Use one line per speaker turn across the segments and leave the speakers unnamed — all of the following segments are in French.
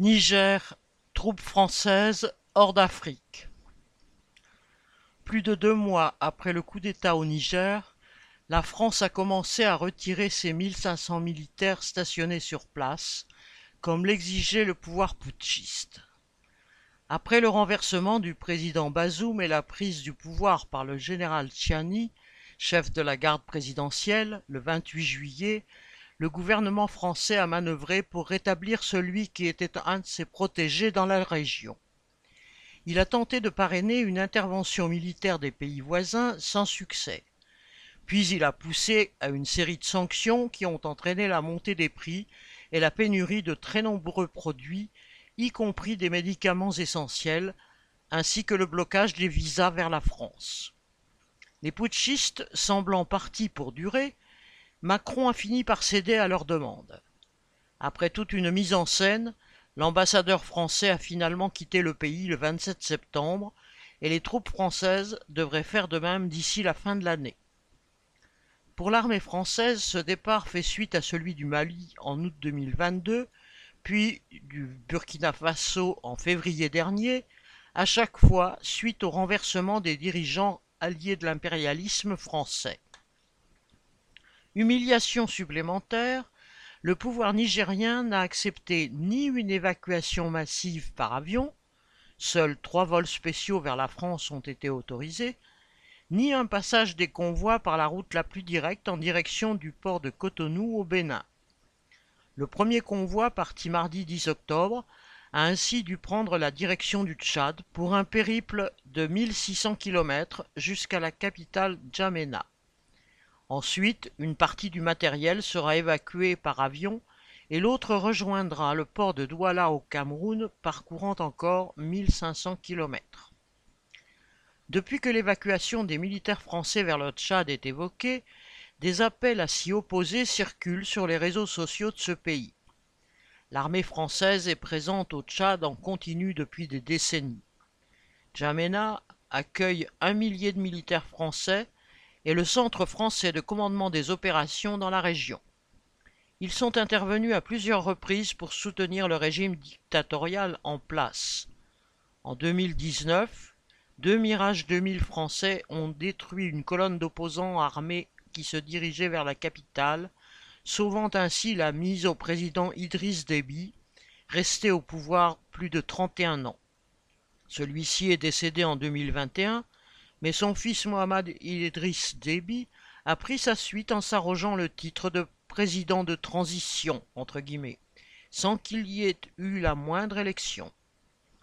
Niger, troupes françaises hors d'Afrique. Plus de deux mois après le coup d'État au Niger, la France a commencé à retirer ses 1500 militaires stationnés sur place, comme l'exigeait le pouvoir putschiste. Après le renversement du président Bazoum et la prise du pouvoir par le général Tchiani, chef de la garde présidentielle, le 28 juillet, le gouvernement français a manœuvré pour rétablir celui qui était un de ses protégés dans la région. Il a tenté de parrainer une intervention militaire des pays voisins sans succès. Puis il a poussé à une série de sanctions qui ont entraîné la montée des prix et la pénurie de très nombreux produits, y compris des médicaments essentiels, ainsi que le blocage des visas vers la France. Les putschistes semblant partis pour durer, Macron a fini par céder à leurs demandes. Après toute une mise en scène, l'ambassadeur français a finalement quitté le pays le 27 septembre et les troupes françaises devraient faire de même d'ici la fin de l'année. Pour l'armée française, ce départ fait suite à celui du Mali en août 2022, puis du Burkina Faso en février dernier, à chaque fois suite au renversement des dirigeants alliés de l'impérialisme français. Humiliation supplémentaire, le pouvoir nigérien n'a accepté ni une évacuation massive par avion, seuls trois vols spéciaux vers la France ont été autorisés, ni un passage des convois par la route la plus directe en direction du port de Cotonou au Bénin. Le premier convoi, parti mardi 10 octobre, a ainsi dû prendre la direction du Tchad pour un périple de 1600 km jusqu'à la capitale Djamena. Ensuite, une partie du matériel sera évacuée par avion et l'autre rejoindra le port de Douala au Cameroun parcourant encore 1500 km. Depuis que l'évacuation des militaires français vers le Tchad est évoquée, des appels à s'y opposer circulent sur les réseaux sociaux de ce pays. L'armée française est présente au Tchad en continu depuis des décennies. Djamena accueille un millier de militaires français et le centre français de commandement des opérations dans la région. Ils sont intervenus à plusieurs reprises pour soutenir le régime dictatorial en place. En 2019, deux Mirage 2000 français ont détruit une colonne d'opposants armés qui se dirigeait vers la capitale, sauvant ainsi la mise au président Idriss Déby, resté au pouvoir plus de 31 ans. Celui-ci est décédé en 2021, mais son fils Mohamed Idriss Déby a pris sa suite en s'arrogeant le titre de président de transition, entre guillemets, sans qu'il y ait eu la moindre élection.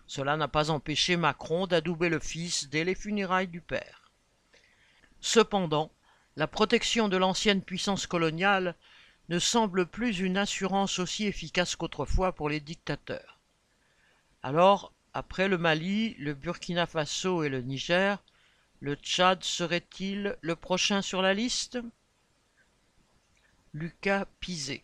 Cela n'a pas empêché Macron d'adouber le fils dès les funérailles du père. Cependant, la protection de l'ancienne puissance coloniale ne semble plus une assurance aussi efficace qu'autrefois pour les dictateurs. Alors, après le Mali, le Burkina Faso et le Niger, le Tchad serait-il le prochain sur la liste? Lucas Pizet